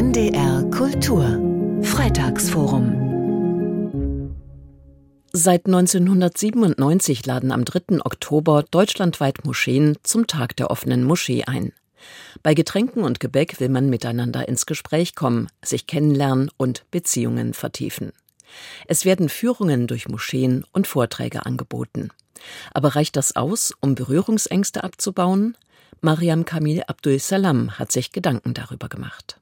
NDR Kultur Freitagsforum Seit 1997 laden am 3. Oktober deutschlandweit Moscheen zum Tag der offenen Moschee ein. Bei Getränken und Gebäck will man miteinander ins Gespräch kommen, sich kennenlernen und Beziehungen vertiefen. Es werden Führungen durch Moscheen und Vorträge angeboten. Aber reicht das aus, um Berührungsängste abzubauen? Mariam Kamil Abdul Salam hat sich Gedanken darüber gemacht.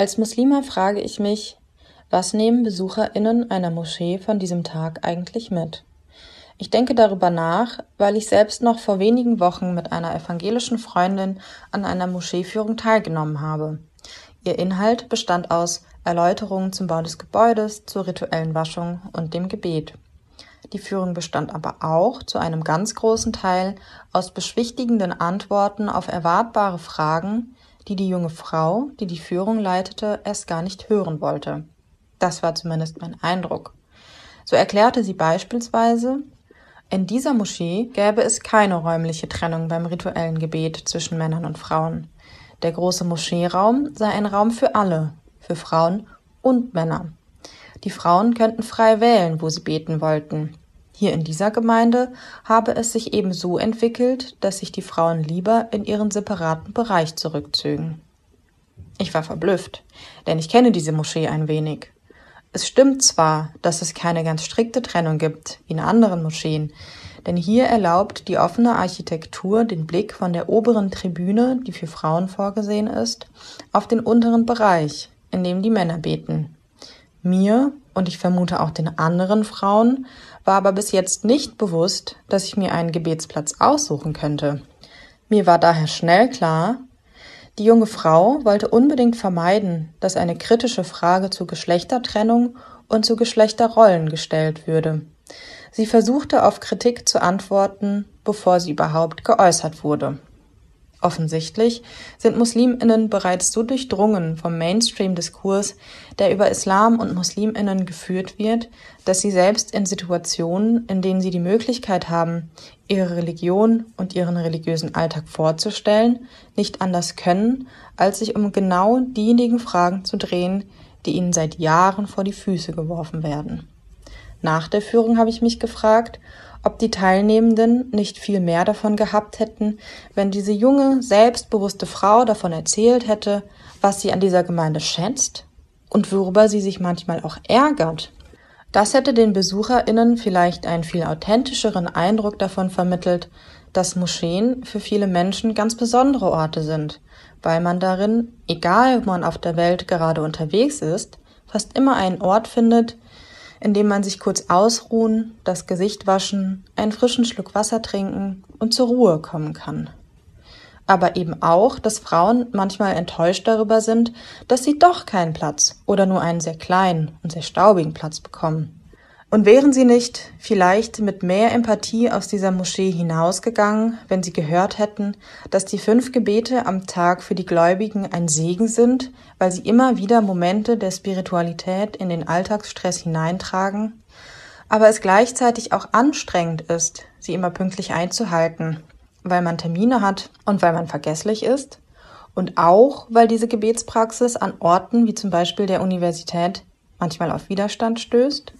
Als Muslima frage ich mich, was nehmen BesucherInnen einer Moschee von diesem Tag eigentlich mit? Ich denke darüber nach, weil ich selbst noch vor wenigen Wochen mit einer evangelischen Freundin an einer Moscheeführung teilgenommen habe. Ihr Inhalt bestand aus Erläuterungen zum Bau des Gebäudes, zur rituellen Waschung und dem Gebet. Die Führung bestand aber auch zu einem ganz großen Teil aus beschwichtigenden Antworten auf erwartbare Fragen, die die junge Frau, die die Führung leitete, erst gar nicht hören wollte. Das war zumindest mein Eindruck. So erklärte sie beispielsweise, in dieser Moschee gäbe es keine räumliche Trennung beim rituellen Gebet zwischen Männern und Frauen. Der große Moscheeraum sei ein Raum für alle, für Frauen und Männer. Die Frauen könnten frei wählen, wo sie beten wollten. Hier in dieser Gemeinde habe es sich eben so entwickelt, dass sich die Frauen lieber in ihren separaten Bereich zurückzögen. Ich war verblüfft, denn ich kenne diese Moschee ein wenig. Es stimmt zwar, dass es keine ganz strikte Trennung gibt, wie in anderen Moscheen, denn hier erlaubt die offene Architektur den Blick von der oberen Tribüne, die für Frauen vorgesehen ist, auf den unteren Bereich, in dem die Männer beten. Mir und ich vermute auch den anderen Frauen war aber bis jetzt nicht bewusst, dass ich mir einen Gebetsplatz aussuchen könnte. Mir war daher schnell klar, die junge Frau wollte unbedingt vermeiden, dass eine kritische Frage zu Geschlechtertrennung und zu Geschlechterrollen gestellt würde. Sie versuchte auf Kritik zu antworten, bevor sie überhaupt geäußert wurde. Offensichtlich sind Musliminnen bereits so durchdrungen vom Mainstream-Diskurs, der über Islam und Musliminnen geführt wird, dass sie selbst in Situationen, in denen sie die Möglichkeit haben, ihre Religion und ihren religiösen Alltag vorzustellen, nicht anders können, als sich um genau diejenigen Fragen zu drehen, die ihnen seit Jahren vor die Füße geworfen werden. Nach der Führung habe ich mich gefragt, ob die Teilnehmenden nicht viel mehr davon gehabt hätten, wenn diese junge, selbstbewusste Frau davon erzählt hätte, was sie an dieser Gemeinde schätzt und worüber sie sich manchmal auch ärgert. Das hätte den BesucherInnen vielleicht einen viel authentischeren Eindruck davon vermittelt, dass Moscheen für viele Menschen ganz besondere Orte sind, weil man darin, egal wo man auf der Welt gerade unterwegs ist, fast immer einen Ort findet, in dem man sich kurz ausruhen, das Gesicht waschen, einen frischen Schluck Wasser trinken und zur Ruhe kommen kann. Aber eben auch, dass Frauen manchmal enttäuscht darüber sind, dass sie doch keinen Platz oder nur einen sehr kleinen und sehr staubigen Platz bekommen. Und wären sie nicht vielleicht mit mehr Empathie aus dieser Moschee hinausgegangen, wenn sie gehört hätten, dass die fünf Gebete am Tag für die Gläubigen ein Segen sind, weil sie immer wieder Momente der Spiritualität in den Alltagsstress hineintragen, aber es gleichzeitig auch anstrengend ist, sie immer pünktlich einzuhalten, weil man Termine hat und weil man vergesslich ist, und auch, weil diese Gebetspraxis an Orten wie zum Beispiel der Universität manchmal auf Widerstand stößt?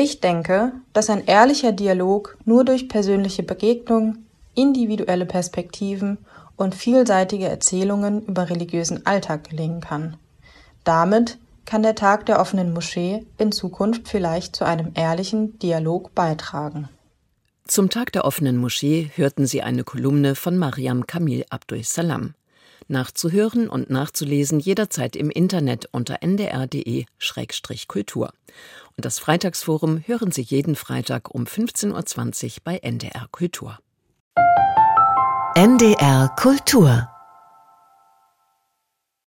Ich denke, dass ein ehrlicher Dialog nur durch persönliche Begegnung, individuelle Perspektiven und vielseitige Erzählungen über religiösen Alltag gelingen kann. Damit kann der Tag der offenen Moschee in Zukunft vielleicht zu einem ehrlichen Dialog beitragen. Zum Tag der offenen Moschee hörten Sie eine Kolumne von Mariam Kamil Abdul Salam. Nachzuhören und nachzulesen jederzeit im Internet unter ndr.de-kultur. Und das Freitagsforum hören Sie jeden Freitag um 15.20 Uhr bei NDR Kultur. NDR Kultur